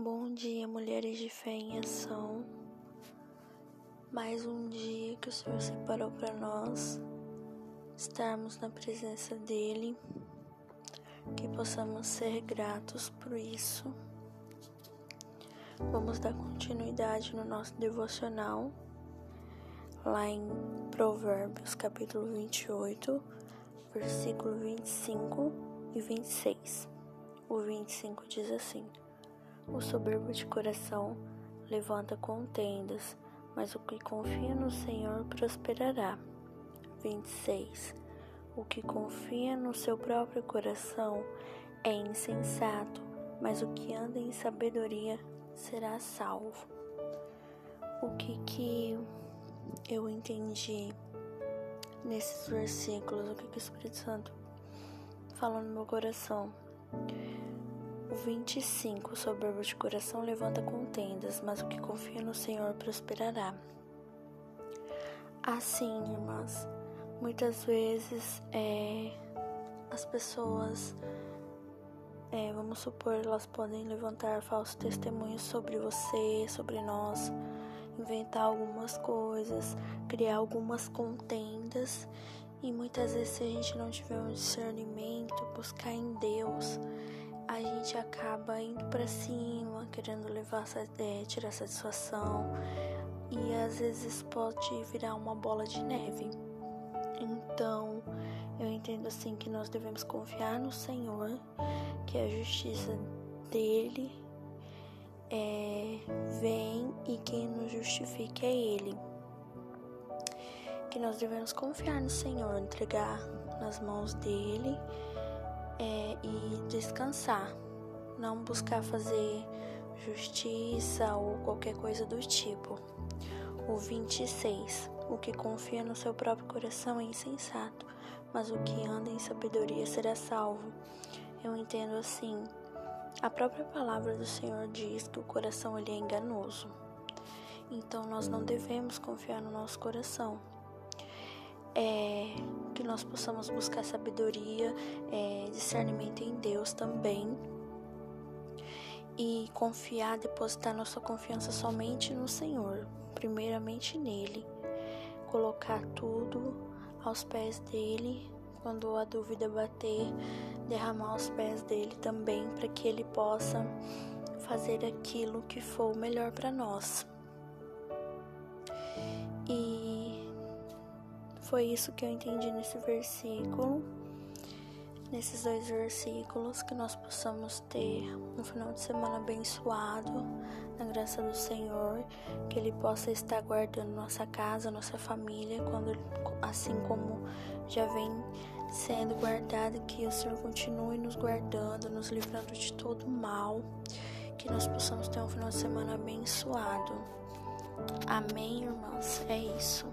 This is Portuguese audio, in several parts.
Bom dia, mulheres de fé em ação. Mais um dia que o Senhor separou para nós estarmos na presença dEle, que possamos ser gratos por isso. Vamos dar continuidade no nosso devocional, lá em Provérbios, capítulo 28, versículo 25 e 26. O 25 diz assim. O soberbo de coração levanta contendas, mas o que confia no Senhor prosperará. 26. O que confia no seu próprio coração é insensato, mas o que anda em sabedoria será salvo. O que que eu entendi nesses versículos? O que, que o Espírito Santo falou no meu coração? O 25, soberbo de coração levanta contendas, mas o que confia no Senhor prosperará. Assim, irmãs, muitas vezes é, as pessoas, é, vamos supor, elas podem levantar falsos testemunhos sobre você, sobre nós, inventar algumas coisas, criar algumas contendas. E muitas vezes, se a gente não tiver um discernimento, buscar em Deus, a gente acaba indo para cima, querendo levar, é, tirar satisfação e às vezes pode virar uma bola de neve. Então, eu entendo assim que nós devemos confiar no Senhor, que a justiça dele é, vem e quem nos justifica é Ele. Que nós devemos confiar no Senhor, entregar nas mãos dele é, e descansar, não buscar fazer justiça ou qualquer coisa do tipo. O 26. O que confia no seu próprio coração é insensato, mas o que anda em sabedoria será salvo. Eu entendo assim. A própria palavra do Senhor diz que o coração ele é enganoso. Então nós não devemos confiar no nosso coração é, que nós possamos buscar sabedoria, é, discernimento em Deus também e confiar, depositar nossa confiança somente no Senhor, primeiramente nele, colocar tudo aos pés dele. Quando a dúvida bater, derramar aos pés dele também, para que ele possa fazer aquilo que for melhor para nós. E foi isso que eu entendi nesse versículo, nesses dois versículos, que nós possamos ter um final de semana abençoado, na graça do Senhor, que Ele possa estar guardando nossa casa, nossa família, quando, assim como já vem sendo guardado, que o Senhor continue nos guardando, nos livrando de todo mal, que nós possamos ter um final de semana abençoado. Amém, irmãos? É isso.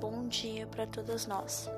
Bom dia para todas nós.